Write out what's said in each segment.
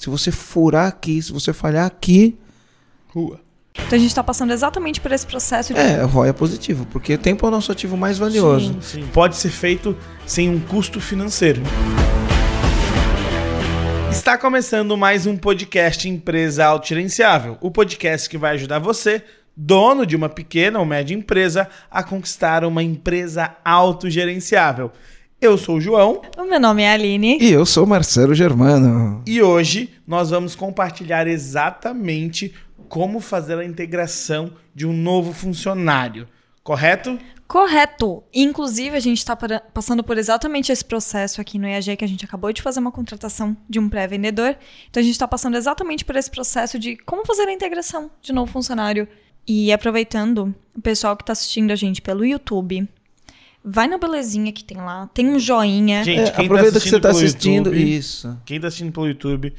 Se você furar aqui, se você falhar aqui, Rua. Então a gente está passando exatamente por esse processo de. é, ROI é positivo, porque o tempo é o nosso ativo mais valioso. Sim, sim. Pode ser feito sem um custo financeiro. Está começando mais um podcast Empresa Autogerenciável, o podcast que vai ajudar você, dono de uma pequena ou média empresa, a conquistar uma empresa autogerenciável. Eu sou o João O meu nome é Aline. E eu sou Marcelo Germano. e hoje nós vamos compartilhar exatamente como fazer a integração de um novo funcionário, correto? Correto. Inclusive, a gente está passando por exatamente esse processo aqui no EAG, que a gente acabou de fazer uma contratação de um pré-vendedor. Então, a gente está passando exatamente por esse processo de como fazer a integração de novo funcionário. E aproveitando, o pessoal que está assistindo a gente pelo YouTube, vai na belezinha que tem lá, tem um joinha. Gente, É, quem aproveita que você está assistindo. YouTube, Isso. Quem está assistindo pelo YouTube,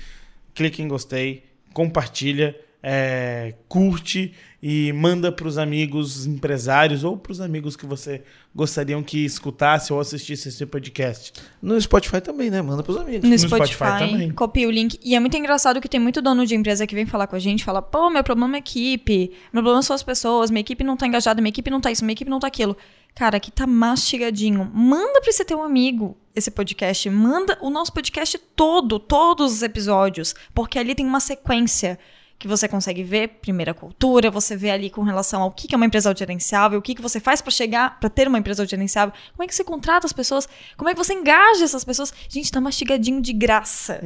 clica em gostei, compartilha, é, curte e manda para os amigos empresários ou para os amigos que você gostariam que escutasse ou assistisse esse podcast. No Spotify também, né? Manda pros amigos. No No Spotify, Spotify também. copia o link. E é muito engraçado que tem muito dono de empresa que vem falar com a gente, fala, pô, meu problema é equipe, meu problema são as pessoas, minha equipe não tá engajada, minha equipe não tá isso, minha equipe não tá aquilo. Cara, aqui tá mastigadinho. Manda pra esse teu amigo esse podcast. Manda o nosso podcast todo, todos os episódios, porque ali tem uma sequência que você consegue ver, primeira cultura, você vê ali com relação ao que é uma empresa autogerenciável, o que você faz pra chegar, pra ter uma empresa autogerenciável, como é que você contrata as pessoas, como é que você engaja essas pessoas. Gente, tá mastigadinho de graça.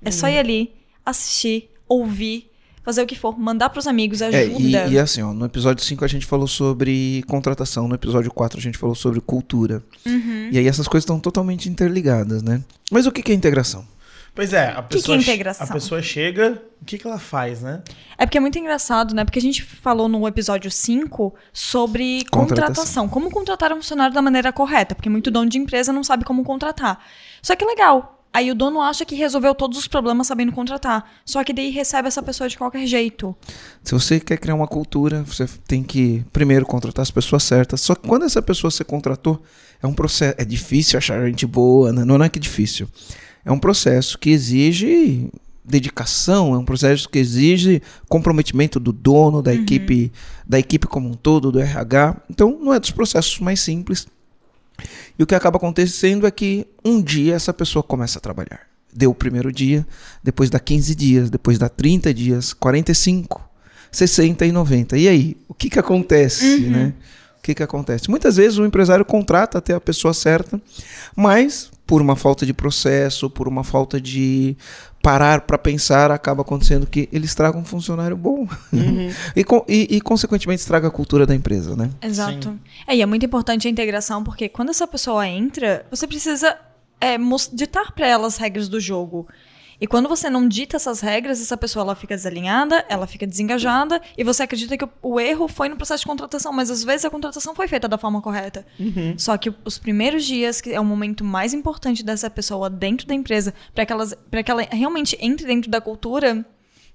É só ir ali, assistir, ouvir, fazer o que for, mandar pros amigos, ajuda. É, e, e assim, ó, no episódio 5 a gente falou sobre contratação, no episódio 4 a gente falou sobre cultura. Uhum. E aí essas coisas estão totalmente interligadas, né? Mas o que, que é integração? Pois é, a que pessoa, é che- integração? a pessoa chega, o que, que ela faz, né? É porque é muito engraçado, né? Porque a gente falou no episódio 5 sobre Contratação. contratação. Como contratar um funcionário da maneira correta. Porque muito dono de empresa não sabe como contratar. Só que é legal. Aí o dono acha que resolveu todos os problemas sabendo contratar. Só que daí recebe essa pessoa de qualquer jeito. Se você quer criar uma cultura, você tem que primeiro contratar as pessoas certas. Só que quando essa pessoa você contratou, é um processo. É difícil achar gente boa, né? Não é que é difícil. É um processo que exige dedicação, é um processo que exige comprometimento do dono, da equipe, da equipe como um todo, do RH. Então, não é dos processos mais simples. E o que acaba acontecendo é que um dia essa pessoa começa a trabalhar. Deu o primeiro dia, depois dá 15 dias, depois dá 30 dias, 45, 60 e 90. E aí, o que que acontece, né? O que que acontece? Muitas vezes o empresário contrata até a pessoa certa, mas por uma falta de processo, por uma falta de parar para pensar, acaba acontecendo que ele estraga um funcionário bom. e, con- e- e, consequentemente, estraga a cultura da empresa, né? Exato. Sim. É, e é muito importante a integração, porque quando essa pessoa entra, você precisa é, ditar para ela as regras do jogo. E quando você não dita essas regras, essa pessoa ela fica desalinhada, ela fica desengajada, e você acredita que o, o erro foi no processo de contratação, mas às vezes a contratação foi feita da forma correta. Só que os primeiros dias, que é o momento mais importante dessa pessoa dentro da empresa, para que, elas- que ela realmente entre dentro da cultura,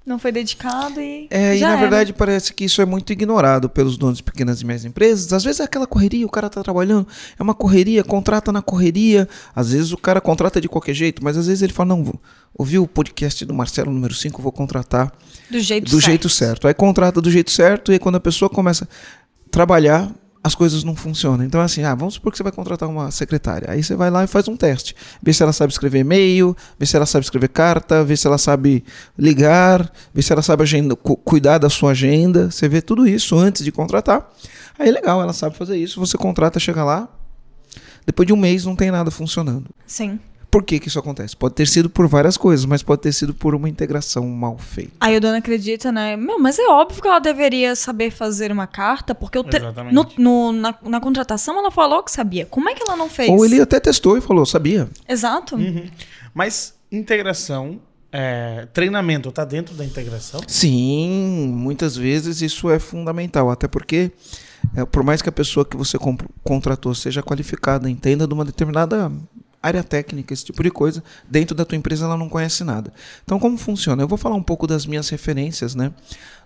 não foi dedicado e. É, e na era. verdade parece que isso é muito ignorado pelos donos de pequenas e médias empresas. Às vezes é aquela correria, o cara tá trabalhando, é uma correria, contrata na correria. Às vezes o cara contrata de qualquer jeito, mas às vezes ele fala: não, ouvi o podcast do Marcelo número 5, vou contratar Do jeito do certo. jeito certo. Aí contrata do jeito certo, e aí quando a pessoa começa a trabalhar, as coisas não funcionam. Então, assim, ah, vamos supor que você vai contratar uma secretária. Aí você vai lá e faz um teste. Vê se ela sabe escrever e-mail, vê se ela sabe escrever carta, vê se ela sabe ligar, vê se ela sabe agenda, cu- cuidar da sua agenda. Você vê tudo isso antes de contratar. Aí legal, ela sabe fazer isso. Você contrata, chega lá. Depois de um mês não tem nada funcionando. Sim. Por que, que isso acontece? Pode ter sido por várias coisas, mas pode ter sido por uma integração mal feita. Aí o dono acredita, né? Meu, mas é óbvio que ela deveria saber fazer uma carta, porque te- no, no- na, na contratação ela falou que sabia. Como é que ela não fez? Ou ele até testou e falou, sabia? Exato. Mas integração, é, treinamento, tá dentro da integração? Sim, muitas vezes isso é fundamental, até porque é, por mais que a pessoa que você contratou seja qualificada, entenda de uma determinada área técnica, esse tipo de coisa, dentro da tua empresa ela não conhece nada. Então como funciona? Eu vou falar um pouco das minhas referências, né?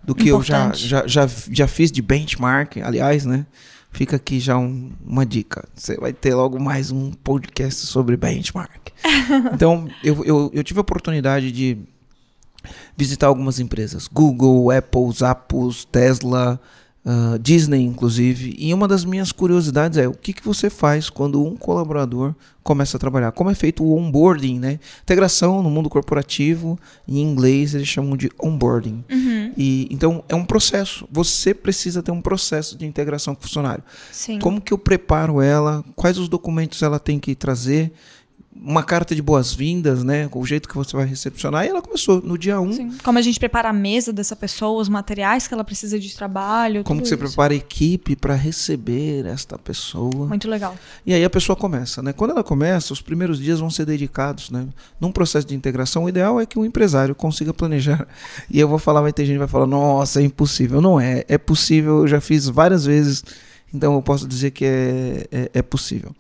Do que eu já, Importante. já, já, já fiz de benchmark, aliás, né? Fica aqui já um- uma dica. Você vai ter logo mais um podcast sobre benchmark. então, eu, eu, eu tive a oportunidade de visitar algumas empresas, Google, Apple, Zappos, Tesla, uh, Disney, inclusive. E uma das minhas curiosidades é o que, que você faz quando um colaborador começa a trabalhar? Como é feito o onboarding, né? Integração no mundo corporativo, em inglês eles chamam de onboarding. Uhum. E então é um processo. Você precisa ter um processo de integração com o funcionário. Sim. Como que eu preparo ela? Quais os documentos ela tem que trazer? Uma carta de boas-vindas, né? Com o jeito que você vai recepcionar. E ela começou no dia 1. Um. Como a gente prepara a mesa dessa pessoa, os materiais que ela precisa de trabalho. Como que você isso. prepara a equipe para receber esta pessoa? Muito legal. E aí a pessoa começa, né? Quando ela começa, os primeiros dias vão ser dedicados, né? Num processo de integração, o ideal é que o empresário consiga planejar. E eu vou falar, vai ter gente que vai falar, nossa, é impossível. Não é, é possível, eu já fiz várias vezes, então eu posso dizer que é, é, é possível.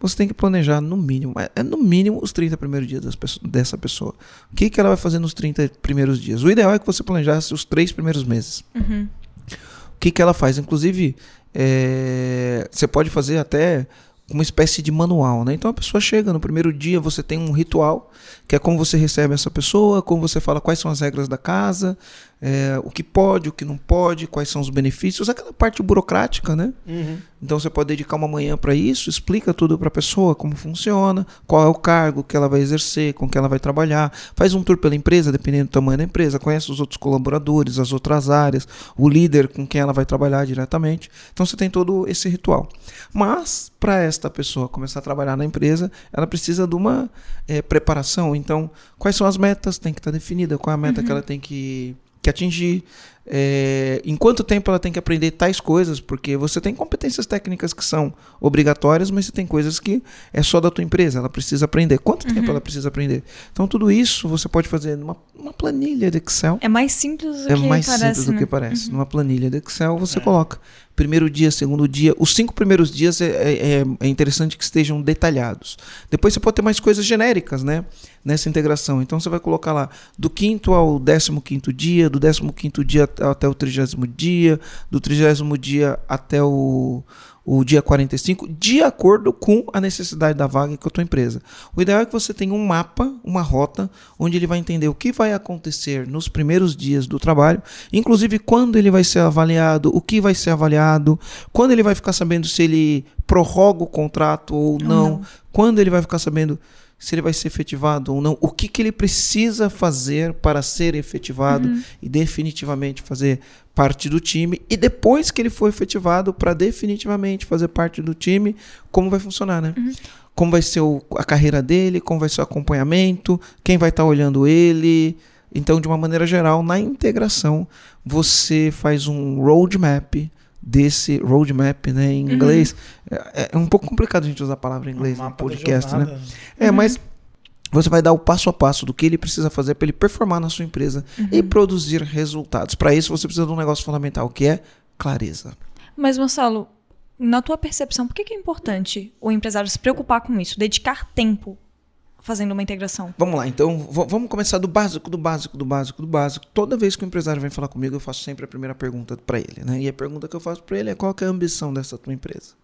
Você tem que planejar no mínimo, é no mínimo os 30 primeiros dias dessa pessoa. O que, que ela vai fazer nos 30 primeiros dias? O ideal é que você planejasse os três primeiros meses. Uhum. O que, que ela faz? Inclusive, é, você pode fazer até uma espécie de manual, né? Então a pessoa chega no primeiro dia, você tem um ritual, que é como você recebe essa pessoa, como você fala quais são as regras da casa, é, o que pode, o que não pode, quais são os benefícios, aquela parte burocrática, né? Uhum. Então você pode dedicar uma manhã para isso, explica tudo para a pessoa, como funciona, qual é o cargo que ela vai exercer, com que ela vai trabalhar, faz um tour pela empresa, dependendo do tamanho da empresa, conhece os outros colaboradores, as outras áreas, o líder com quem ela vai trabalhar diretamente. Então você tem todo esse ritual. Mas para esta pessoa começar a trabalhar na empresa, ela precisa de uma eh, preparação. Então, quais são as metas? Tem que estar definida. Qual é a meta que ela tem que, que atingir? É, em quanto tempo ela tem que aprender tais coisas? Porque você tem competências técnicas que são obrigatórias, mas você tem coisas que é só da tua empresa. Ela precisa aprender. Quanto tempo ela precisa aprender? Então, tudo isso você pode fazer numa uma planilha de Excel. É mais simples do É que mais parece. simples do né? que parece. Numa planilha de Excel você coloca primeiro dia, segundo dia. Os cinco primeiros dias é, é- é interessante que estejam detalhados. Depois você pode ter mais coisas genéricas, né? Nessa integração. Então você vai colocar lá do quinto ao décimo quinto dia, do décimo quinto dia até o trigésimo dia, do trigésimo dia até o, o dia 45, de acordo com a necessidade da vaga e com a tua empresa. O ideal é que você tenha um mapa, uma rota, onde ele vai entender o que vai acontecer nos primeiros dias do trabalho, inclusive quando ele vai ser avaliado, o que vai ser avaliado, quando ele vai ficar sabendo se ele prorroga o contrato ou não, não. quando ele vai ficar sabendo se ele vai ser efetivado ou não, o que, que ele precisa fazer para ser efetivado e definitivamente fazer parte do time, e depois que ele for efetivado, para definitivamente fazer parte do time, como vai funcionar, né? Como vai ser o- a carreira dele, como vai ser o acompanhamento, quem vai estar olhando ele. Então, de uma maneira geral, na integração, você faz um roadmap desse roadmap, né, em inglês. É, é um pouco complicado a gente usar a palavra em inglês no podcast, né? jornada. É, mas você vai dar o passo a passo do que ele precisa fazer para ele performar na sua empresa e produzir resultados. Para isso, você precisa de um negócio fundamental, que é clareza. Mas, Marcelo, na tua percepção, por que é importante o empresário se preocupar com isso? Dedicar tempo fazendo uma integração? Vamos lá, então vamos começar do básico, do básico, do básico, do básico. Toda vez que o empresário vem falar comigo, eu faço sempre a primeira pergunta para ele, né? E a pergunta que eu faço para ele é qual é a ambição dessa tua empresa.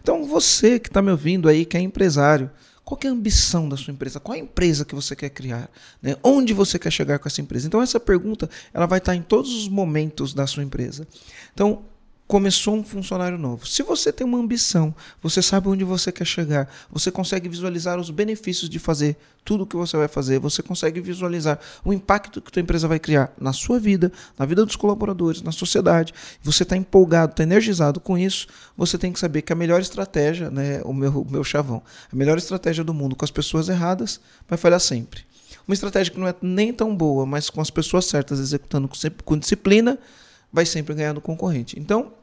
Então você que está me ouvindo aí, que é empresário, qual é a ambição da sua empresa? Qual é a empresa que você quer criar? né? Onde você quer chegar com essa empresa? Então essa pergunta ela vai estar em todos os momentos da sua empresa. Então começou um funcionário novo. Se você tem uma ambição, você sabe onde você quer chegar, você consegue visualizar os benefícios de fazer tudo o que você vai fazer, você consegue visualizar o impacto que a tua empresa vai criar na sua vida, na vida dos colaboradores, na sociedade. Você está empolgado, está energizado com isso, você tem que saber que a melhor estratégia, né, o meu, o meu chavão, a melhor estratégia do mundo com as pessoas erradas vai falhar sempre. Uma estratégia que não é nem tão boa, mas com as pessoas certas executando com disciplina, vai sempre ganhar do concorrente. Então,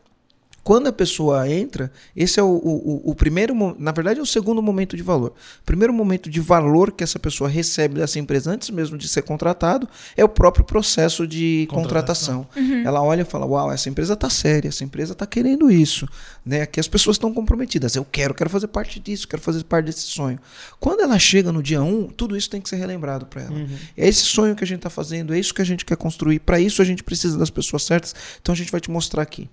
quando a pessoa entra, esse é o, o, o- primeiro, na verdade é o segundo momento de valor. O primeiro momento de valor que essa pessoa recebe dessa empresa antes mesmo de ser contratado é o próprio processo de Contratação. contratação. Ela olha e fala: "Uau, essa empresa está séria, essa empresa está querendo isso, né? Aqui as pessoas estão comprometidas. Eu quero, quero fazer parte disso, quero fazer parte desse sonho". Quando ela chega no dia 1, tudo isso tem que ser relembrado para ela. É esse sonho que a gente está fazendo, é isso que a gente quer construir. Para isso a gente precisa das pessoas certas. Então a gente vai te mostrar aqui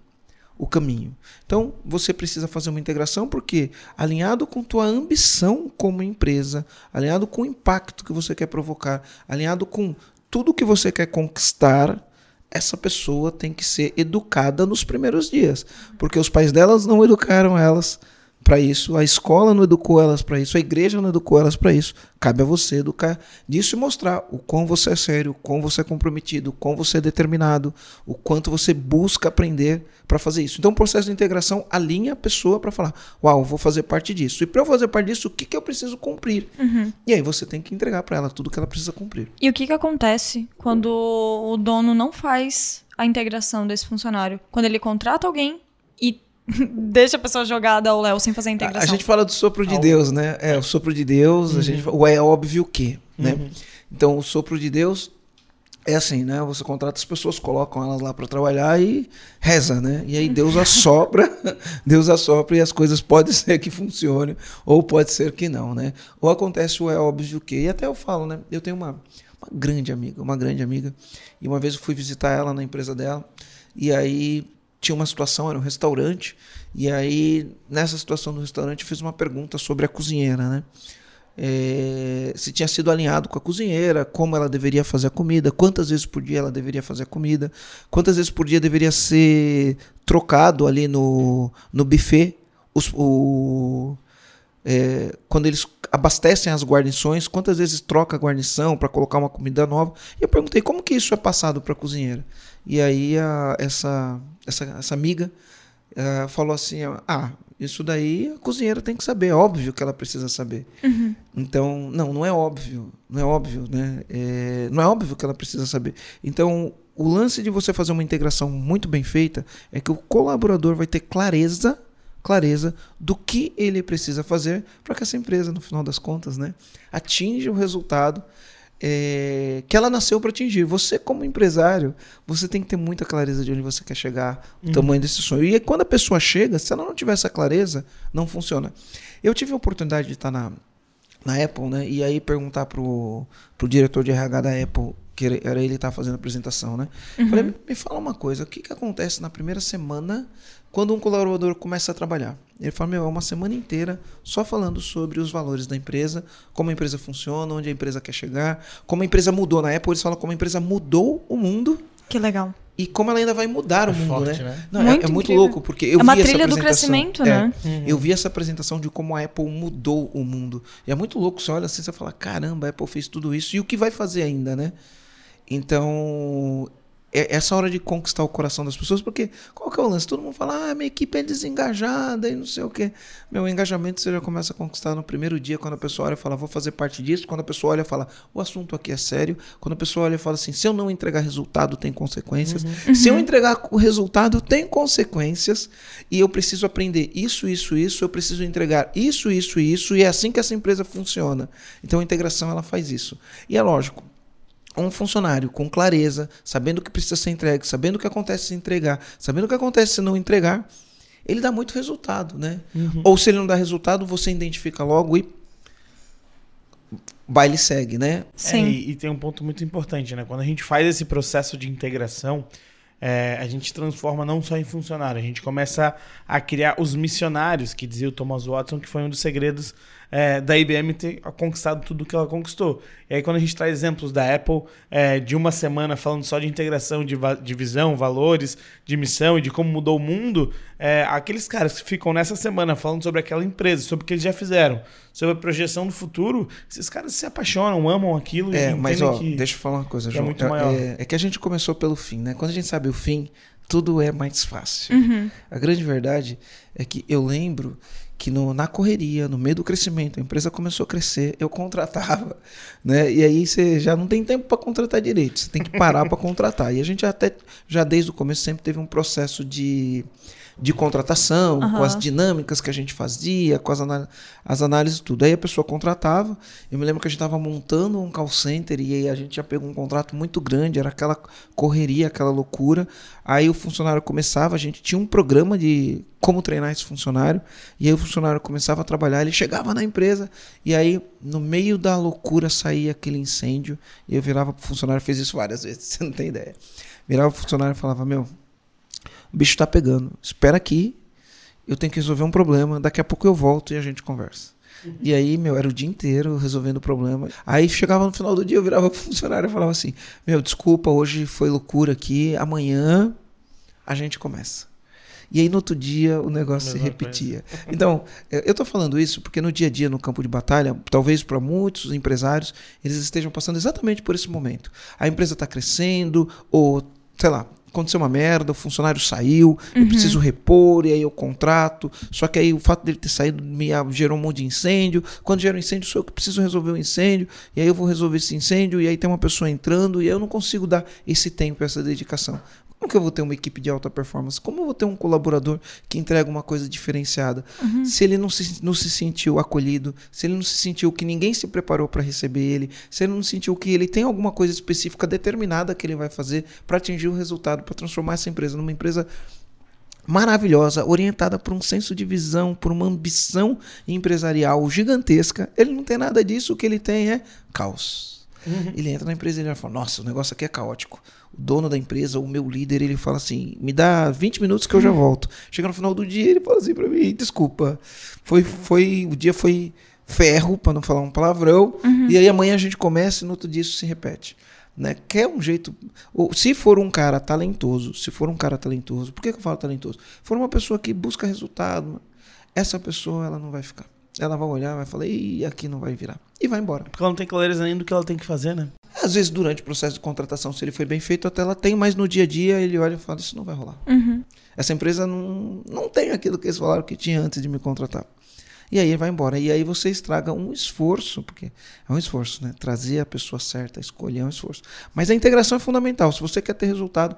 o caminho. Então, você precisa fazer uma integração porque alinhado com tua ambição como empresa, alinhado com o impacto que você quer provocar, alinhado com tudo que você quer conquistar, essa pessoa tem que ser educada nos primeiros dias, porque os pais delas não educaram elas para isso, a escola não educou elas para isso, a igreja não educou elas para isso. Cabe a você educar disso e mostrar o quão você é sério, o quão você é comprometido, o quão você é determinado, o quanto você busca aprender para fazer isso. Então, o processo de integração alinha a pessoa para falar: Uau, vou fazer parte disso. E para eu fazer parte disso, o que, que eu preciso cumprir? Uhum. E aí você tem que entregar para ela tudo que ela precisa cumprir. E o que, que acontece quando o dono não faz a integração desse funcionário? Quando ele contrata alguém deixa a pessoa jogada ao Léo sem fazer a integração. A gente fala do sopro de Deus, né? É, o sopro de Deus, a gente fala, o é óbvio que, né? Uhum. Então, o sopro de Deus é assim, né? Você contrata as pessoas, colocam elas lá para trabalhar e reza, né? E aí Deus assopra, Deus assopra e as coisas pode ser que funcionem ou pode ser que não, né? Ou acontece o é óbvio que. E até eu falo, né? Eu tenho uma, uma grande amiga, uma grande amiga, e uma vez eu fui visitar ela na empresa dela, e aí tinha uma situação, era um restaurante, e aí nessa situação do restaurante eu fiz uma pergunta sobre a cozinheira, né? É, se tinha sido alinhado com a cozinheira, como ela deveria fazer a comida, quantas vezes por dia ela deveria fazer a comida, quantas vezes por dia deveria ser trocado ali no, no buffet os- o, é, quando eles abastecem as guarnições, quantas vezes troca a guarnição para colocar uma comida nova. E eu perguntei como que isso é passado para a cozinheira. E aí a- essa, essa, essa amiga eh, falou assim: ah, isso daí a cozinheira tem que saber, é óbvio que ela precisa saber. Então, não, não é óbvio, não é óbvio, né? É, não é óbvio que ela precisa saber. Então, o lance de você fazer uma integração muito bem feita é que o colaborador vai ter clareza, clareza do que ele precisa fazer para que essa empresa, no final das contas, né, atinja o resultado é, que ela nasceu para atingir. Você, como empresário, você tem que ter muita clareza de onde você quer chegar, o tamanho desse sonho. E quando a pessoa chega, se ela não tiver essa clareza, não funciona. Eu tive a oportunidade de estar na, na Apple, né? E aí perguntar pro, pro diretor de RH da Apple, que era- ele que estava fazendo a apresentação, né? Falei, me, me fala uma coisa, o que, que acontece na primeira semana quando um colaborador começa a trabalhar? Ele falou, meu, é uma semana inteira só falando sobre os valores da empresa, como a empresa funciona, onde a empresa quer chegar, como a empresa mudou. Na Apple eles falam como a empresa mudou o mundo Que legal. e como ela ainda vai mudar o É mundo, forte, né? né? Não, é- Muito é, muito incrível. louco, porque eu é uma vi essa trilha do apresentação. crescimento, É. né? Eu vi essa apresentação de como a Apple mudou o mundo. E é muito louco, você olha assim, você fala, caramba, a Apple fez tudo isso. E o que vai fazer ainda, né? Então, é essa hora de conquistar o coração das pessoas, porque qual que é o lance? Todo mundo fala, ah, minha equipe é desengajada e não sei o quê. Meu engajamento você já começa a conquistar no primeiro dia, quando a pessoa olha e fala, vou fazer parte disso. Quando a pessoa olha e fala, o assunto aqui é sério. Quando a pessoa olha e fala assim, se eu não entregar resultado, tem consequências. Se eu entregar o resultado, tem consequências. E eu preciso aprender isso, isso, isso. Eu preciso entregar isso, isso, isso. E é assim que essa empresa funciona. Então a integração ela faz isso. E é lógico, um funcionário com clareza, sabendo o que precisa ser entregue, sabendo o que acontece se entregar, sabendo o que acontece se não entregar, ele dá muito resultado, né? Ou se ele não dá resultado, você identifica logo e baile segue, né? É, Sim. e, e tem um ponto muito importante, né? Quando a gente faz esse processo de integração, é, a gente transforma não só em funcionário, a gente começa a criar os missionários, que dizia o Thomas Watson, que foi um dos segredos é, da IBM ter conquistado tudo que ela conquistou. E aí, quando a gente traz exemplos da Apple, é, de uma semana falando só de integração, de, va- de visão, valores, de missão e de como mudou o mundo, é, aqueles caras que ficam nessa semana falando sobre aquela empresa, sobre o que eles já fizeram, sobre a projeção do futuro, esses caras se apaixonam, amam aquilo É, e mas ó, que... deixa eu falar uma coisa, é João. muito maior. é, é que a gente começou pelo fim, né? Quando a gente sabe o fim, tudo é mais fácil. Uhum. A grande verdade é que eu lembro que no- na correria, no meio do crescimento, a empresa começou a crescer, eu contratava, né? E aí você já não tem tempo para contratar direito, você tem que parar para contratar. E a gente até já desde o começo sempre teve um processo de de contratação, com Aham. as dinâmicas que a gente fazia, com as, as análises tudo. Aí a pessoa contratava. Eu me lembro que a gente estava montando um call center e aí a gente já pegou um contrato muito grande, era aquela correria, aquela loucura. Aí o funcionário começava, a gente tinha um programa de como treinar esse funcionário, e aí o funcionário começava a trabalhar, ele chegava na empresa, e aí no meio da loucura saía aquele incêndio, e eu virava pro funcionário, fez isso várias vezes, você não tem ideia. Virava pro funcionário e falava: Meu, o bicho tá pegando, espera aqui, eu tenho que resolver um problema, daqui a pouco eu volto e a gente conversa. E aí, meu, era o dia inteiro resolvendo o problema. Aí chegava no final do dia, eu virava pro funcionário e falava assim: Meu, desculpa, hoje foi loucura aqui, amanhã a gente começa. E aí no outro dia o negócio se Mesma repetia. Então, eu tô falando isso porque no dia a dia, no campo de batalha, talvez para muitos empresários, eles estejam passando exatamente por esse momento. A empresa está crescendo, ou, sei lá, aconteceu uma merda, o funcionário saiu, eu preciso repor, e aí eu contrato. Só que aí o fato dele ter saído me ah, gerou um monte de incêndio. Quando gera um incêndio, sou eu que preciso resolver o incêndio, e aí eu vou resolver esse incêndio, e aí tem uma pessoa entrando, e aí eu não consigo dar esse tempo, essa dedicação. Como que eu vou ter uma equipe de alta performance? Como eu vou ter um colaborador que entrega uma coisa diferenciada? Se ele não se, não se sentiu acolhido, se ele não se sentiu que ninguém se preparou para receber ele, se ele não sentiu que ele tem alguma coisa específica determinada que ele vai fazer para atingir o resultado, para transformar essa empresa numa empresa maravilhosa, orientada por um senso de visão, por uma ambição empresarial gigantesca, ele não tem nada disso, o que ele tem é caos. Ele entra na empresa e ele fala: Nossa, o negócio aqui é caótico. O dono da empresa, o meu líder, ele fala assim: Me dá 20 minutos que eu já volto. Chega no final do dia, ele fala assim pra mim: Desculpa, foi, foi, o dia foi ferro, para não falar um palavrão, e aí amanhã a gente começa e no outro dia isso se repete. Né? Quer um jeito. Ou, se for um cara talentoso, se for um cara talentoso, por que, que eu falo talentoso? Se for uma pessoa que busca resultado, essa pessoa ela não vai ficar. Ela vai olhar, vai falar, e aqui não vai virar. E vai embora. Porque ela não tem clareza nem do que ela tem que fazer, né? Às vezes, durante o processo de contratação, se ele foi bem feito, até ela tem, mas no dia a dia ele olha e fala: Isso não vai rolar. Uhum. Essa empresa não, não tem aquilo que eles falaram que tinha antes de me contratar. E aí ele vai embora. E aí você estraga um esforço, porque é um esforço, né? Trazer a pessoa certa, escolher é um esforço. Mas a integração é fundamental. Se você quer ter resultado,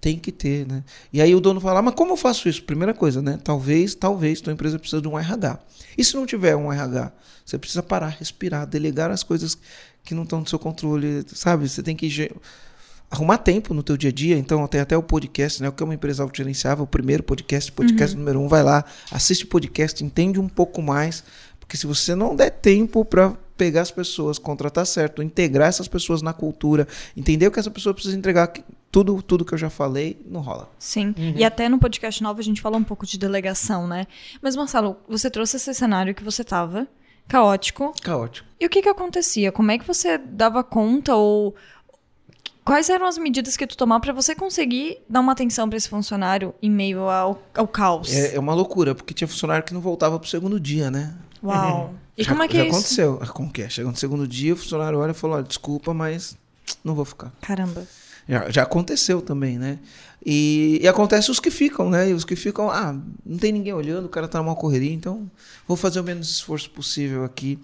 tem que ter, né? E aí o dono fala, "Ah, mas como eu faço isso? Primeira coisa, né? Talvez, talvez tua empresa precisa de um RH. E se não tiver um RH, você precisa parar, respirar, delegar as coisas que não estão no seu controle, sabe? Você tem que arrumar tempo no teu dia a dia. Então tem até o podcast, né? O que é uma empresa autogerenciável, o primeiro podcast, podcast número um, vai lá, assiste o podcast, entende um pouco mais, porque se você não der tempo para pegar as pessoas, contratar certo, integrar essas pessoas na cultura, entender o que essa pessoa precisa entregar, tudo, tudo que eu já falei, não rola. Sim. E até no podcast novo a gente falou um pouco de delegação, né? Mas, Marcelo, você trouxe esse cenário que você tava, caótico. Caótico. E o que que acontecia? Como é que você dava conta ou quais eram as medidas que tu tomava pra você conseguir dar uma atenção pra esse funcionário em meio ao, ao caos? É, é uma loucura, porque tinha funcionário que não voltava pro segundo dia, né? Uau. E já, como é que já é isso? aconteceu. Ah, Como que é? Chega no segundo dia, o funcionário olha e fala, olha, desculpa, mas não vou ficar. Caramba. Já, já aconteceu também, né? E, e acontece os que ficam, né? E os que ficam, ah, não tem ninguém olhando, o cara tá numa correria, então vou fazer o menos esforço possível aqui.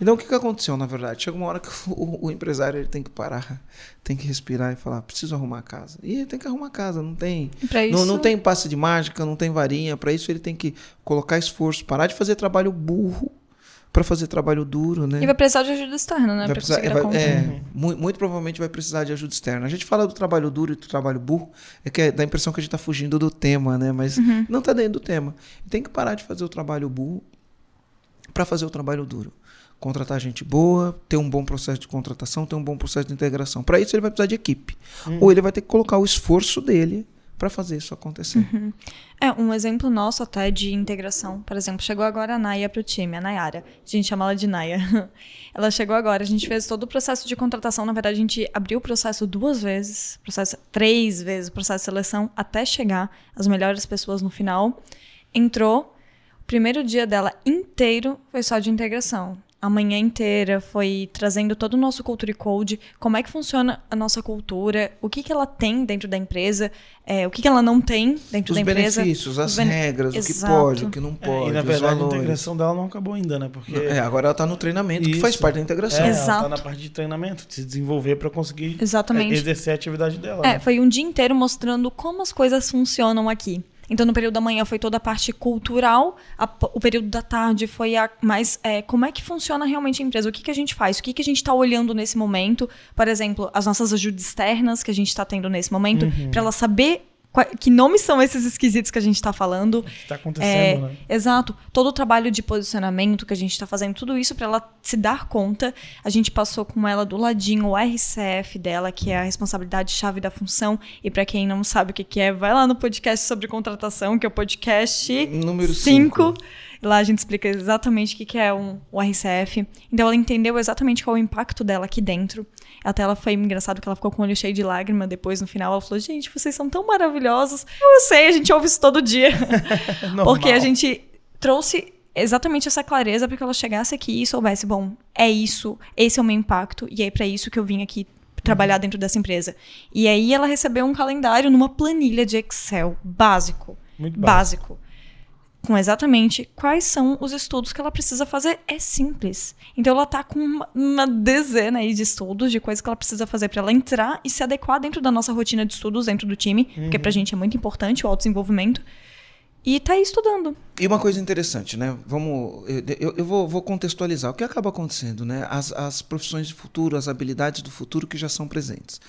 Então o que, que aconteceu, na verdade? Chega uma hora que o, o empresário ele tem que parar, tem que respirar e falar, preciso arrumar a casa. E ele tem que arrumar a casa, não tem. Isso... Não, não tem passe de mágica, não tem varinha. Para isso ele tem que colocar esforço, parar de fazer trabalho burro para fazer trabalho duro, né? E vai precisar de ajuda externa, né? Vai precisar- é, vai- é, mu- muito, provavelmente vai precisar de ajuda externa. A gente fala do trabalho duro e do trabalho burro, é que é- dá a impressão que a gente está fugindo do tema, né? Mas Uhum. não está dentro do tema. Tem que parar de fazer o trabalho burro para fazer o trabalho duro. Contratar gente boa, ter um bom processo de contratação, ter um bom processo de integração. Para isso ele vai precisar de equipe. Ou ele vai ter que colocar o esforço dele para fazer isso acontecer. É, um exemplo nosso até de integração. Por exemplo, chegou agora a Naya pro time, a Nayara. A gente chama ela de Naya. Ela chegou agora, a gente fez todo o processo de contratação. Na verdade, a gente abriu o processo duas vezes, processo três vezes, o processo de seleção, até chegar as melhores pessoas no final. Entrou, o primeiro dia dela inteiro foi só de integração. A manhã inteira foi trazendo todo o nosso culture code, como é que funciona a nossa cultura, o que, que ela tem dentro da empresa, é, o que, que ela não tem dentro Os da empresa. benefícios, as os bene- regras, o que Exato. pode, o que não É, pode, e na os verdade a integração dela não acabou ainda, né? Porque É, agora ela está no treinamento, que faz Isso. parte da integração. é, Exato. ela tá na parte de treinamento, de se desenvolver para conseguir Exatamente. é, exercer a atividade dela. É, né? foi um dia inteiro mostrando como as coisas funcionam aqui. Então, no período da manhã foi toda a parte cultural, a o período da tarde foi a mais é, como é que funciona realmente a empresa, o que, que a gente faz, o que, que a gente está olhando nesse momento, por exemplo, as nossas ajudas externas que a gente está tendo nesse momento, para ela saber que nomes são esses esquisitos que a gente está falando. O que tá acontecendo, É, né? Exato. Todo o trabalho de posicionamento que a gente está fazendo, tudo isso para ela se dar conta. A gente passou com ela do ladinho o RCF dela, que é a responsabilidade-chave da função. E para quem não sabe o que, que é, vai lá no podcast sobre contratação, que é o podcast Número 5. Lá a gente explica exatamente o que é um, o RCF. Então ela entendeu exatamente qual é o impacto dela aqui dentro. Até ela foi engraçado que ela ficou com o olho cheio de lágrima depois no final. Ela falou: Gente, vocês são tão maravilhosos. Eu sei, a gente ouve isso todo dia. Porque a gente trouxe exatamente essa clareza para que ela chegasse aqui e soubesse: Bom, é isso, esse é o meu impacto, e é para isso que eu vim aqui trabalhar dentro dessa empresa. E aí ela recebeu um calendário numa planilha de Excel básico. Muito básico. básico. Com exatamente quais são os estudos que ela precisa fazer. É simples. Então ela tá com uma, uma dezena aí de estudos, de coisas que ela precisa fazer para ela entrar e se adequar dentro da nossa rotina de estudos dentro do time, porque pra gente é muito importante o autodesenvolvimento. E tá aí estudando. E uma coisa interessante, né? Vamos, eu, eu- vou, vou contextualizar. O que acaba acontecendo, né? As, as profissões de futuro, as habilidades do futuro que já são presentes.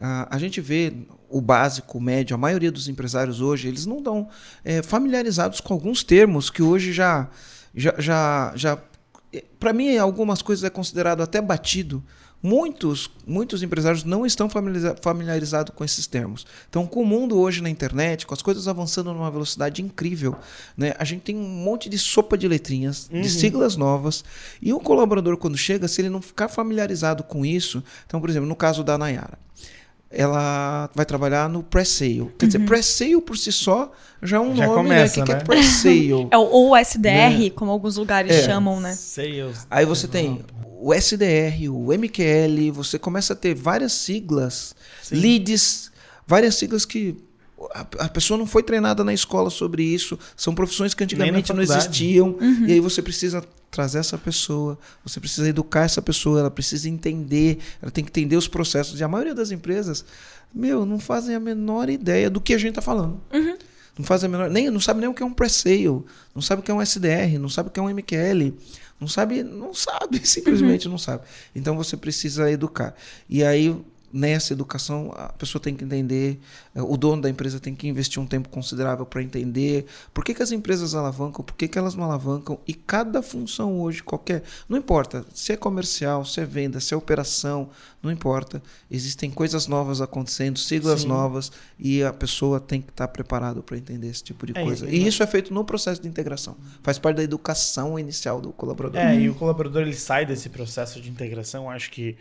Ah, a gente vê o básico, o médio, a maioria dos empresários hoje, eles não dão eh, familiarizados com alguns termos que hoje já, já, já, já para mim, algumas coisas é considerado até batido. Muitos, muitos empresários não estão familiariza- familiarizados com esses termos. Então, com o mundo hoje na internet, com as coisas avançando numa velocidade incrível, né, a gente tem um monte de sopa de letrinhas, de siglas novas. E o colaborador, quando chega, se ele não ficar familiarizado com isso, então, por exemplo, no caso da Nayara, ela vai trabalhar no pré-sale. Quer dizer, pré-sale por si só já é um Já nome, começa, né? O que, que né? é pré-sale? É o ou SDR, como alguns lugares É. chamam, né? Sales. Aí você tem o SDR, o MQL, você começa a ter várias siglas, Sim. leads, várias siglas que a, a pessoa não foi treinada na escola sobre isso, são profissões que antigamente não existiam, e aí você precisa trazer essa pessoa, você precisa educar essa pessoa, ela precisa entender, ela tem que entender os processos. E a maioria das empresas, meu, não fazem a menor ideia do que a gente está falando. Não faz a menor, nem não sabe nem o que é um pre-sale, não sabe o que é um SDR, não sabe o que é um MQL, não sabe, não sabe, simplesmente não sabe. Então você precisa educar. E aí nessa educação a pessoa tem que entender, eh, o dono da empresa tem que investir um tempo considerável para entender por que, que as empresas alavancam, por que, que elas não alavancam e cada função hoje qualquer, não importa se é comercial, se é venda, se é operação, não importa. Existem coisas novas acontecendo, siglas Sim. novas e a pessoa tem que estar preparado para entender esse tipo de É, coisa. e- E isso é feito no processo de integração. Faz parte da educação inicial do colaborador. É, e o colaborador ele sai desse processo de integração, acho que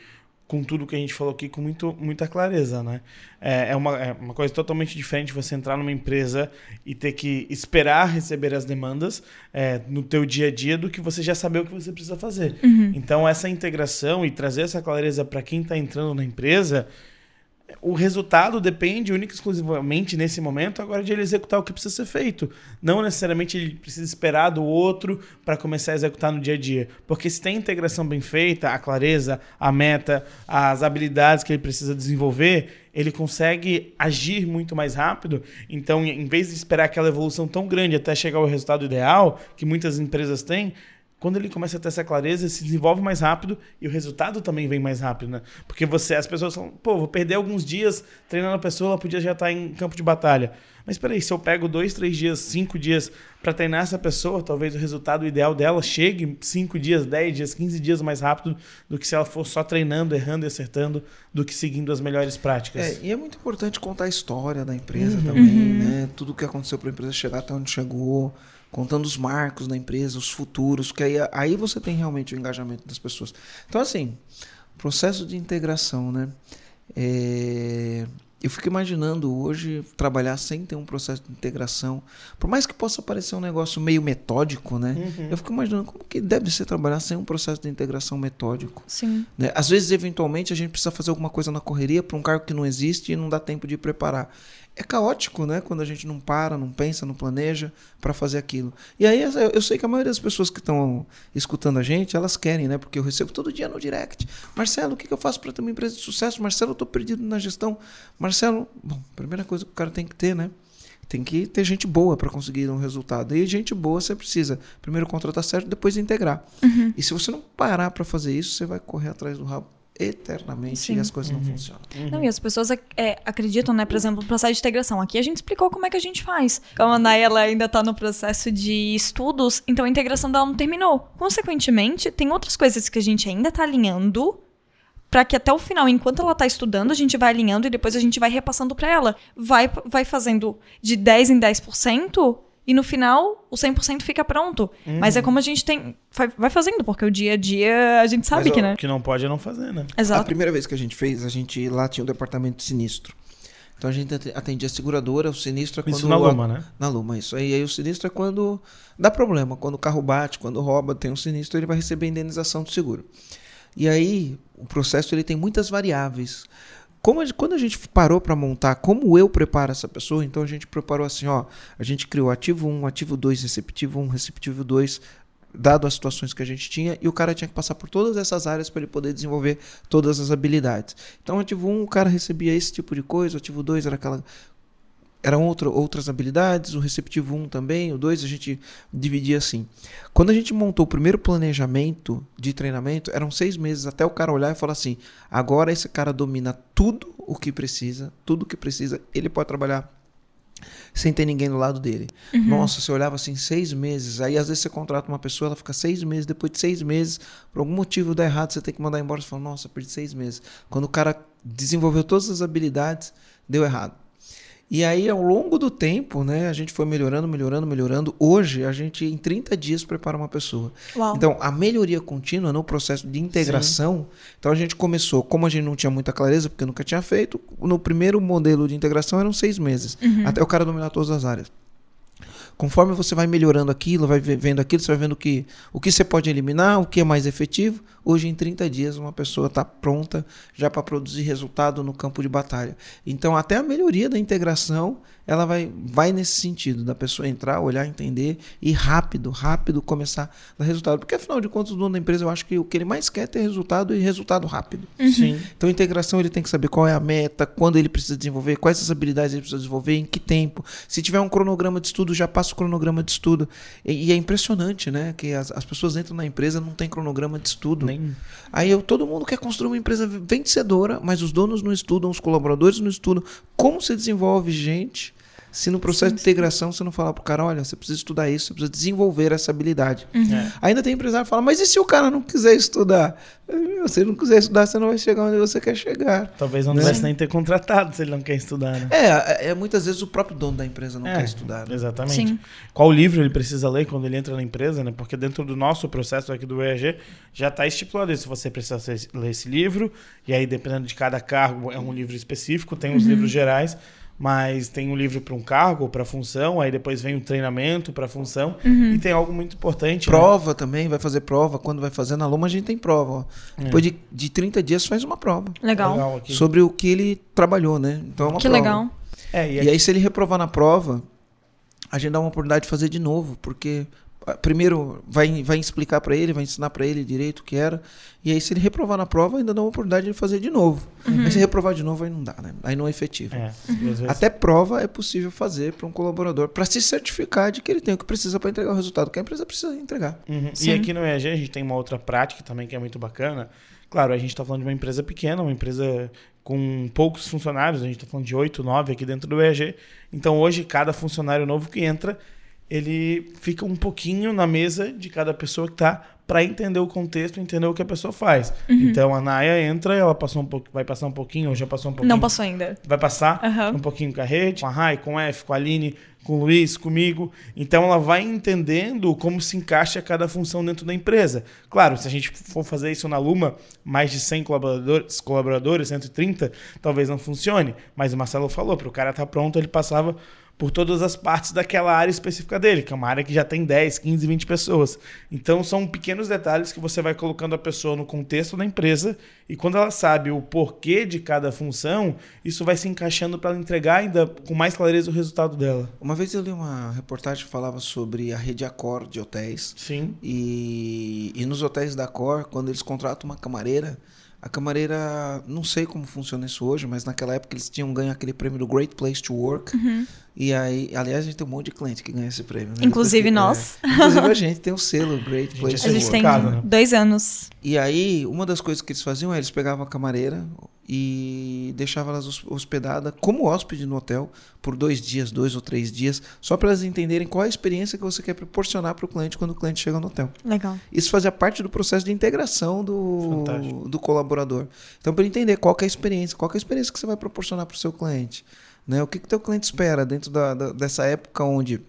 com tudo que a gente falou aqui, com muito, muita clareza, né? É, é, uma, é uma coisa totalmente diferente você entrar numa empresa e ter que esperar receber as demandas é, no teu dia a dia do que você já saber o que você precisa fazer. Então, essa integração e trazer essa clareza para quem está entrando na empresa, o resultado depende única e exclusivamente nesse momento agora de ele executar o que precisa ser feito. Não necessariamente ele precisa esperar do outro para começar a executar no dia a dia. Porque se tem a integração bem feita, a clareza, a meta, as habilidades que ele precisa desenvolver, ele consegue agir muito mais rápido. Então, em vez de esperar aquela evolução tão grande até chegar ao resultado ideal, que muitas empresas têm, quando ele começa a ter essa clareza, ele se desenvolve mais rápido e o resultado também vem mais rápido, né? Porque você, as pessoas falam, pô, vou perder alguns dias treinando a pessoa, ela podia já estar em campo de batalha. Mas peraí, se eu pego dois, três dias, cinco dias para treinar essa pessoa, talvez o resultado ideal dela chegue em cinco dias, dez dias, 15 dias mais rápido do que se ela for só treinando, errando e acertando, do que seguindo as melhores práticas. É, e é muito importante contar a história da empresa Uhum. também, né? Tudo que aconteceu para a empresa chegar até onde chegou, contando os marcos da empresa, os futuros, que aí, aí você tem realmente o engajamento das pessoas. Então, assim, processo de integração, né? É, eu fico imaginando hoje trabalhar sem ter um processo de integração, por mais que possa parecer um negócio meio metódico, né? Uhum. Eu fico imaginando como que deve ser trabalhar sem um processo de integração metódico. Sim. Né? Às vezes, eventualmente, a gente precisa fazer alguma coisa na correria para um cargo que não existe e não dá tempo de preparar. É caótico, né? Quando a gente não para, não pensa, não planeja para fazer aquilo. E aí, eu sei que a maioria das pessoas que estão escutando a gente, elas querem, né? Porque eu recebo todo dia no direct. Marcelo, o que eu faço para ter uma empresa de sucesso? Marcelo, eu estou perdido na gestão. Marcelo, bom, primeira coisa que o cara tem que ter, né? Tem que ter gente boa para conseguir um resultado. E gente boa você precisa primeiro contratar certo, depois integrar. E se você não parar para fazer isso, você vai correr atrás do rabo eternamente Sim. e as coisas não funcionam. Não, e as pessoas é, acreditam, né, por exemplo, no processo de integração. Aqui a gente explicou como é que a gente faz. Como a Nay, ela ainda tá no processo de estudos, então a integração dela não terminou. Consequentemente, tem outras coisas que a gente ainda tá alinhando para que até o final, enquanto ela tá estudando, a gente vai alinhando e depois a gente vai repassando para ela. Vai, vai fazendo de 10 em 10% e no final o 100% fica pronto. Mas é como a gente tem vai, fazendo, porque o dia a dia a gente sabe Mas, que, ó, né? O que não pode é não fazer, né? A Exato. primeira vez que a gente fez, a gente lá tinha o departamento de sinistro. Então a gente ate- atendia a seguradora, o sinistro é quando. Isso na a- Luma, né? Na Luma, isso aí. Aí o sinistro é quando dá problema. Quando o carro bate, quando rouba, tem um sinistro, ele vai receber indenização do seguro. E aí o processo ele tem muitas variáveis. Como a quando a gente parou para montar como eu preparo essa pessoa, então a gente preparou assim, ó, a gente criou ativo 1, ativo 2, receptivo 1, receptivo 2, dado as situações que a gente tinha, e o cara tinha que passar por todas essas áreas para ele poder desenvolver todas as habilidades. Então, ativo 1, o cara recebia esse tipo de coisa, ativo 2 era aquela eram outro, outras habilidades, o receptivo 1 também, o 2 a gente dividia assim. Quando a gente montou o primeiro planejamento de treinamento, eram seis meses até o cara olhar e falar assim: agora esse cara domina tudo o que precisa, tudo o que precisa, ele pode trabalhar sem ter ninguém do lado dele. Nossa, você olhava assim, seis meses, aí às vezes você contrata uma pessoa, ela fica seis meses, depois de seis meses, por algum motivo dá errado, você tem que mandar embora, você fala, nossa, perdi seis meses. Quando o cara desenvolveu todas as habilidades, deu errado. E aí, ao longo do tempo, né, a gente foi melhorando, melhorando, melhorando. Hoje, a gente, em 30 dias, prepara uma pessoa. Uau. Então, a melhoria contínua no processo de integração. Então, a gente começou, como a gente não tinha muita clareza, porque nunca tinha feito, no primeiro modelo de integração eram seis meses, até o cara dominar todas as áreas. Conforme você vai melhorando aquilo, vai ve- vendo aquilo, você vai vendo que, o que você pode eliminar, o que é mais efetivo. Hoje, em 30 dias, uma pessoa está pronta já para produzir resultado no campo de batalha. Então, até a melhoria da integração, ela vai, vai nesse sentido, da pessoa entrar, olhar, entender e rápido, rápido começar a dar resultado. Porque, afinal de contas, o dono da empresa, eu acho que o que ele mais quer é ter resultado e resultado rápido. Sim. Então, a integração ele tem que saber qual é a meta, quando ele precisa desenvolver, quais as habilidades ele precisa desenvolver, em que tempo. Se tiver um cronograma de estudo, já passa o cronograma de estudo. E, e é impressionante, né? Que as, as pessoas entram na empresa não tem cronograma de estudo. Nem... Aí eu, todo mundo quer construir uma empresa vencedora, mas os donos não estudam, os colaboradores não estudam. Como se desenvolve gente se no processo de integração você não falar pro cara, olha, você precisa estudar isso, você precisa desenvolver essa habilidade. É. Ainda tem empresário que fala, mas e se o cara não quiser estudar? Meu, Se ele não quiser estudar, você não vai chegar onde você quer chegar. Talvez não Né? devesse nem ter contratado se ele não quer estudar, né? É, é, é, muitas vezes o próprio dono da empresa não É, quer estudar. né? Exatamente. Sim. Qual livro ele precisa ler quando ele entra na empresa, né? Porque dentro do nosso processo aqui do EAG já está estipulado isso. Você precisa ler esse livro, e aí, dependendo de cada cargo, é um livro específico, tem os livros gerais. Mas tem um livro para um cargo, para função, aí depois vem um treinamento para função. E tem algo muito importante. né? Prova também, vai fazer prova. Quando vai fazer na Luma, a gente tem prova. ó. É. Depois de, de 30 dias faz uma prova. Legal. aqui. Sobre o que ele trabalhou, né? Então é uma Que prova. legal. É, e E aqui- aí, se ele reprovar na prova, a gente dá uma oportunidade de fazer de novo, porque primeiro vai, vai explicar para ele, vai ensinar para ele direito o que era, e aí se ele reprovar na prova, ainda dá uma oportunidade de fazer de novo. Mas se reprovar de novo, aí não dá, né? Aí não é efetivo. é, vezes- Até prova é possível fazer para um colaborador, para se certificar de que ele tem o que precisa para entregar o resultado que a empresa precisa entregar. Uhum. E aqui no EAG a gente tem uma outra prática também que é muito bacana. Claro, a gente está falando de uma empresa pequena, uma empresa com poucos funcionários, a gente está falando de 8, 9 aqui dentro do EAG. Então hoje, cada funcionário novo que entra, ele fica um pouquinho na mesa de cada pessoa que está para entender o contexto, entender o que a pessoa faz. Então a Naya entra, ela passou um pouco, vai passar um pouquinho, ou já passou um pouquinho. Não passou ainda. Vai passar Aham. um pouquinho com a rede, com a Rai, com a F, com a Aline, com o Luiz, comigo. Então ela vai entendendo como se encaixa cada função dentro da empresa. Claro, se a gente for fazer isso na Luma, mais de 100 colaboradores, colaboradores 130, talvez não funcione. Mas o Marcelo falou, para o cara estar pronto, ele passava por todas as partes daquela área específica dele, que é uma área que já tem 10, 15, 20 pessoas. Então são pequenos detalhes que você vai colocando a pessoa no contexto da empresa e quando ela sabe o porquê de cada função, isso vai se encaixando para ela entregar ainda com mais clareza o resultado dela. Uma vez eu li uma reportagem que falava sobre a rede Accor de hotéis. Sim. E, e nos hotéis da Cor, quando eles contratam uma camareira, a camareira, não sei como funciona isso hoje, mas naquela época eles tinham ganho aquele prêmio do Great Place to Work. E aí, aliás, a gente tem um monte de cliente que ganha esse prêmio. né? Inclusive Depois nós. é, inclusive a gente tem o selo Great Place é to A gente Work. tem né? dois anos. E aí, uma das coisas que eles faziam é eles pegavam a camareira e deixavam elas hos- hospedada como hóspede no hotel por dois dias, dois ou três dias, só para elas entenderem qual é a experiência que você quer proporcionar para o cliente quando o cliente chega no hotel. Legal. Isso fazia parte do processo de integração do, Fantástico. do colaborador. Então, para entender qual que é a experiência, qual que é a experiência que você vai proporcionar para o seu cliente. Né? O que o teu cliente espera dentro da, da- dessa época onde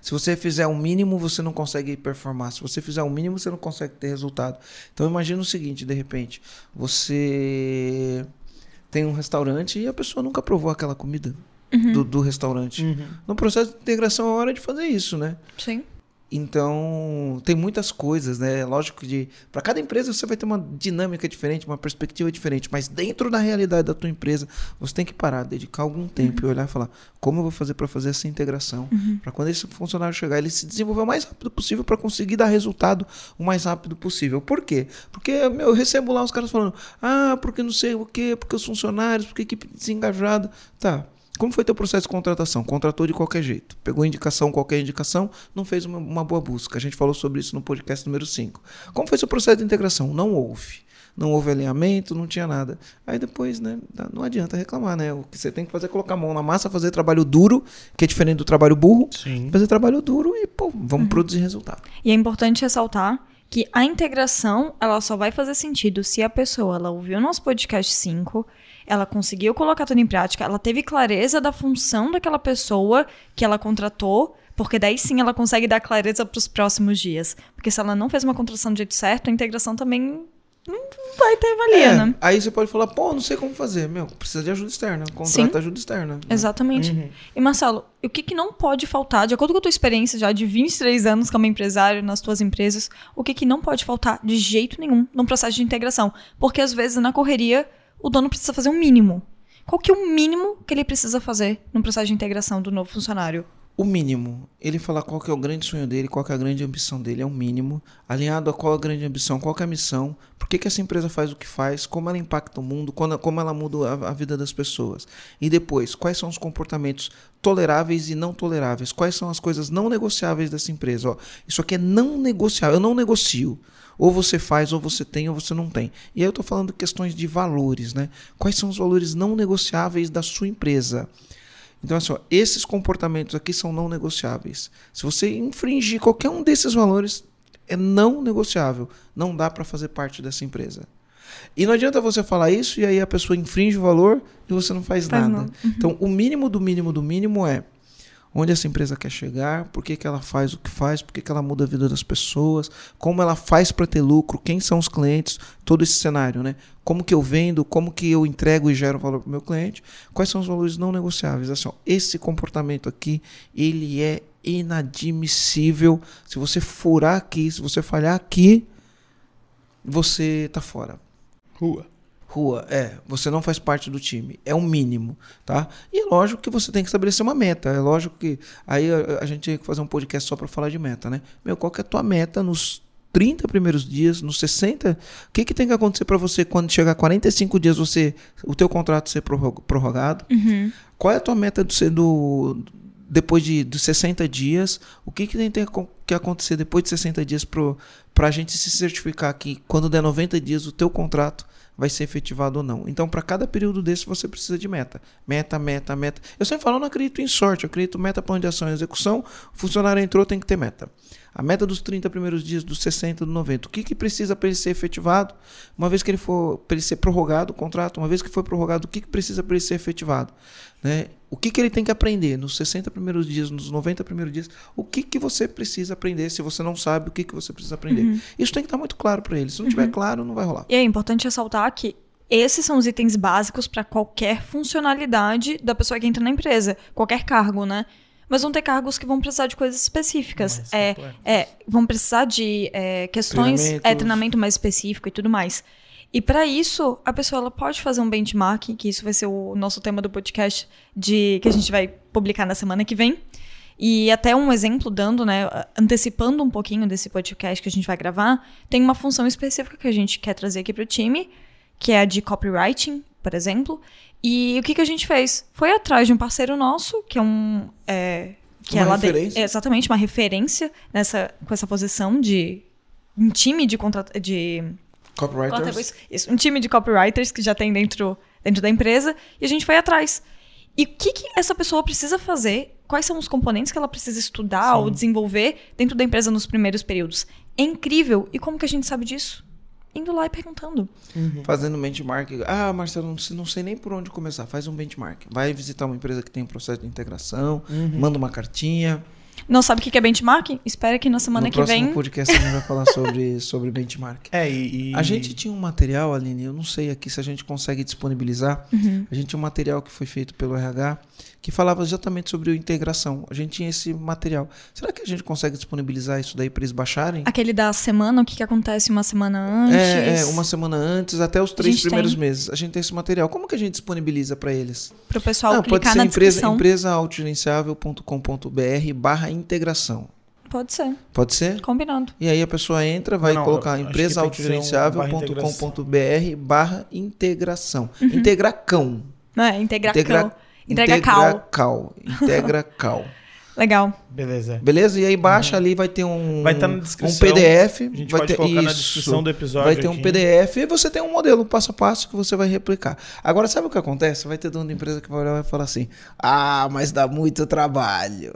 Se você fizer o mínimo, você não consegue performar. Se você fizer o mínimo, você não consegue ter resultado. Então imagina o seguinte, de repente, você tem um restaurante e a pessoa nunca provou aquela comida do, do restaurante. Uhum. No processo de integração é hora de fazer isso, né? Sim. Então, tem muitas coisas, né? Lógico que para cada empresa você vai ter uma dinâmica diferente, uma perspectiva diferente, mas dentro da realidade da tua empresa, você tem que parar, dedicar algum tempo e olhar e falar: como eu vou fazer para fazer essa integração? Para quando esse funcionário chegar, ele se desenvolver o mais rápido possível para conseguir dar resultado o mais rápido possível. Por quê? Porque meu, eu recebo lá os caras falando: "Ah, porque não sei o quê, porque os funcionários, porque a equipe desengajada". Tá. Como foi teu processo de contratação? Contratou de qualquer jeito. Pegou indicação, qualquer indicação, não fez uma, uma boa busca. A gente falou sobre isso no podcast número 5. Como foi seu processo de integração? Não houve. Não houve alinhamento, não tinha nada. Aí depois, né, não adianta reclamar, né? O que você tem que fazer é colocar a mão na massa, fazer trabalho duro, que é diferente do trabalho burro. Sim. Fazer trabalho duro e, pô, vamos produzir resultado. E é importante ressaltar que a integração, ela só vai fazer sentido se a pessoa, ela ouviu o nosso podcast 5, ela conseguiu colocar tudo em prática, ela teve clareza da função daquela pessoa que ela contratou, porque daí sim ela consegue dar clareza para os próximos dias. Porque se ela não fez uma contratação do jeito certo, a integração também não vai ter valia, É, né? Aí você pode falar, pô, não sei como fazer. Meu, precisa de ajuda externa. Contrata Sim. ajuda externa. né? Exatamente. E Marcelo, o que, que não pode faltar, de acordo com a tua experiência já de 23 anos como empresário nas tuas empresas, o que, que não pode faltar de jeito nenhum num processo de integração? Porque às vezes na correria o dono precisa fazer um mínimo. Qual que é o mínimo que ele precisa fazer no processo de integração do novo funcionário? O mínimo, ele falar qual que é o grande sonho dele, qual que é a grande ambição dele, é o mínimo. Alinhado a qual a grande ambição, qual que é a missão, por que, que essa empresa faz o que faz, como ela impacta o mundo, quando- como ela muda a, a vida das pessoas. E depois, quais são os comportamentos toleráveis e não toleráveis, quais são as coisas não negociáveis dessa empresa. Ó, isso aqui é não negociável, eu não negocio. Ou você faz, ou você tem, ou você não tem. E aí eu estou falando questões de valores, né? Quais são os valores não negociáveis da sua empresa? Então, assim, ó, esses comportamentos aqui são não negociáveis. Se você infringir qualquer um desses valores, é não negociável. Não dá para fazer parte dessa empresa. E não adianta você falar isso e aí a pessoa infringe o valor e você não faz, Faz nada. nada. Então, o mínimo do mínimo do mínimo é onde essa empresa quer chegar, por que, que ela faz o que faz, por que, que ela muda a vida das pessoas, como ela faz para ter lucro, quem são os clientes, todo esse cenário, né? Como que eu vendo, como que eu entrego e gero valor para o meu cliente, quais são os valores não negociáveis. Assim, ó, esse comportamento aqui, ele é inadmissível. Se você furar aqui, se você falhar aqui, você tá fora. Rua. Rua, é, você não faz parte do time. É o mínimo, tá? E é lógico que você tem que estabelecer uma meta. É lógico que. Aí a, a gente tem que fazer um podcast só para falar de meta, né? Meu, qual que é a tua meta nos 30 primeiros dias, nos 60? O que, que tem que acontecer para você quando chegar a 45 dias, você, o teu contrato ser prorro- prorrogado? Qual é a tua meta do, do depois de dos 60 dias? O que, que tem que acontecer depois de 60 dias para a gente se certificar que quando der 90 dias o teu contrato vai ser efetivado ou não? Então, para cada período desse, você precisa de meta. Meta, meta, meta. Eu sempre falo, eu não acredito em sorte, eu acredito meta, plano de ação e execução. O funcionário entrou, tem que ter meta. A meta dos 30 primeiros dias, dos 60, do 90. O que, que precisa para ele ser efetivado? Uma vez que ele for, para ele ser prorrogado o contrato, uma vez que for prorrogado, o que, que precisa para ele ser efetivado? Né? O que, que ele tem que aprender nos 60 primeiros dias, nos 90 primeiros dias? O que, que você precisa aprender? Se você não sabe, o que, que você precisa aprender? Isso tem que estar muito claro para ele. Se não tiver claro, não vai rolar. E é importante ressaltar que esses são os itens básicos para qualquer funcionalidade da pessoa que entra na empresa, qualquer cargo, né? Mas vão ter cargos que vão precisar de coisas específicas. É, é, vão precisar de é, questões, é, treinamento mais específico e tudo mais. E para isso, a pessoa ela pode fazer um benchmark, que isso vai ser o nosso tema do podcast de que a gente vai publicar na semana que vem. E até um exemplo dando, né, antecipando um pouquinho desse podcast que a gente vai gravar, tem uma função específica que a gente quer trazer aqui para o time, que é a de copywriting, por exemplo. E o que, que a gente fez? Foi atrás de um parceiro nosso, que é um. é, que Uma é de- referência. é exatamente, uma referência nessa, com essa posição de um time de contrato. De, Copywriters. isso, um time de copywriters que já tem dentro, dentro da empresa. E a gente foi atrás. E o que, que essa pessoa precisa fazer? Quais são os componentes que ela precisa estudar ou desenvolver dentro da empresa nos primeiros períodos? É incrível. E como que a gente sabe disso? Indo lá e perguntando. Fazendo benchmark. Ah, Marcelo, não sei, não sei nem por onde começar. Faz um benchmark. Vai visitar uma empresa que tem um processo de integração, manda uma cartinha. Não sabe o que é benchmark? Espera que na semana no que próximo vem. podcast a gente vai falar sobre, sobre benchmark. É, e, e- A gente tinha um material, Aline, eu não sei aqui se a gente consegue disponibilizar. Uhum. A gente tinha um material que foi feito pelo RH que falava exatamente sobre a integração. A gente tinha esse material. Será que a gente consegue disponibilizar isso daí para eles baixarem? Aquele da semana, o que que acontece uma semana antes. É, é, uma semana antes, até os três primeiros tem. meses. A gente tem esse material. Como que a gente disponibiliza para eles? Pro pessoal Não, pode clicar ser na empresa, descrição. empresaaltogerenciável.com.br barra integração. Pode ser. Pode ser? Combinado. E aí a pessoa entra, vai Não, colocar empresaaltogerenciável.com.br barra integração. Integracão. É, integrar Integra- cão. Entrega cal. Integracal. Integracal. Legal. Beleza. Beleza? E aí baixa ali, vai ter um, Vai estar na um descrição. PDF. A gente vai pode ter, colocar na isso. descrição do episódio. Vai ter um aqui. PDF e você tem um modelo passo a passo que você vai replicar. Agora, sabe o que acontece? Vai ter dono de empresa que vai olhar e vai falar assim: Ah, mas dá muito trabalho.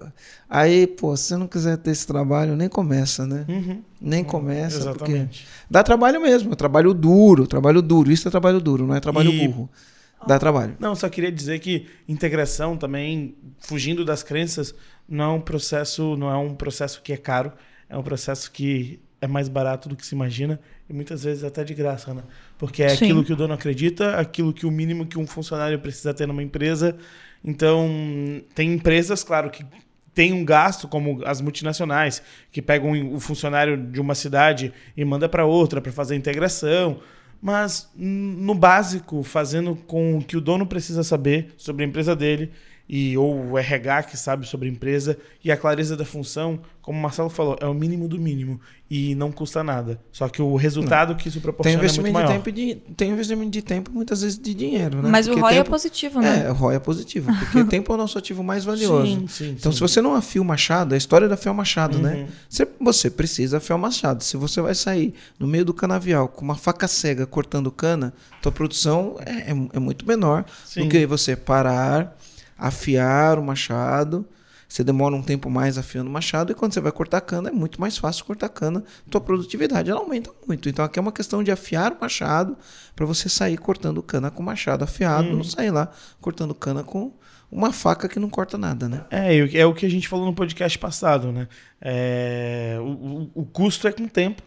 Aí, pô, se você não quiser ter esse trabalho, nem começa, né? Uhum. Nem começa, porque Exatamente. dá trabalho mesmo. É trabalho duro, trabalho duro. Isso é trabalho duro, não é trabalho E- burro. Dá trabalho. Não, só queria dizer que integração também, fugindo das crenças, não é um processo, não é um processo que é caro, é um processo que é mais barato do que se imagina e muitas vezes até de graça, né? Porque é Sim. aquilo que o dono acredita, aquilo que o mínimo que um funcionário precisa ter numa empresa. Então, tem empresas, claro, que tem um gasto, como as multinacionais, que pegam o funcionário de uma cidade e manda para outra para fazer integração. Mas no básico, fazendo com o que o dono precisa saber sobre a empresa dele e ou o RH que sabe sobre a empresa e a clareza da função, como o Marcelo falou, é o mínimo do mínimo e não custa nada. Só que o resultado que isso Tem proporciona é muito investimento de maior. tempo e de, tem investimento de tempo e muitas vezes de dinheiro, né? Mas o Porque ROI é tempo- positivo, né? É, o ROI é positivo, porque tempo é o nosso ativo mais valioso. Sim, sim, Então, sim. se você não afia o machado, a história da afiar o machado, né? Uhum. Você, você precisa afiar o machado. Se você vai sair no meio do canavial com uma faca cega cortando cana, tua produção é, é- é muito menor Sim. do que você parar, afiar o machado. Você demora um tempo mais afiando o machado e quando você vai cortar cana é muito mais fácil cortar cana. Tua produtividade ela aumenta muito. Então aqui é uma questão de afiar o machado para você sair cortando cana com o machado afiado, Uhum. não sair lá cortando cana com uma faca que não corta nada, né? É, o- é o que a gente falou no podcast passado, né? É, o, o- custo é com o tempo,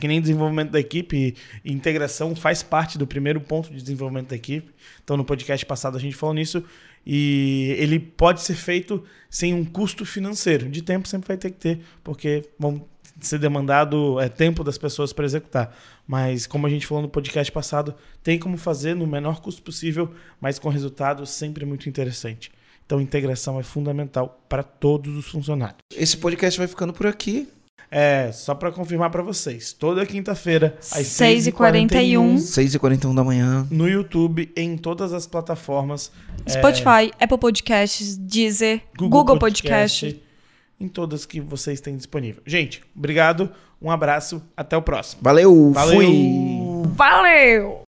que nem desenvolvimento da equipe e integração faz parte do primeiro ponto de desenvolvimento da equipe. Então, no podcast passado a gente falou nisso e ele pode ser feito sem um custo financeiro. De tempo sempre vai ter que ter, porque vão ser demandado é, tempo das pessoas para executar. Mas, como a gente falou no podcast passado, tem como fazer no menor custo possível, mas com resultado sempre muito interessante. Então, integração é fundamental para todos os funcionários. Esse podcast vai ficando por aqui. É, só para confirmar para vocês, toda quinta-feira, às 6h41. 6h41 da manhã. no YouTube, em todas as plataformas. é, Spotify, Apple Podcasts, Deezer, Google, Podcast. Em todas que vocês têm disponível. Gente, obrigado, um abraço, até o próximo. Valeu, Valeu! fui! Valeu!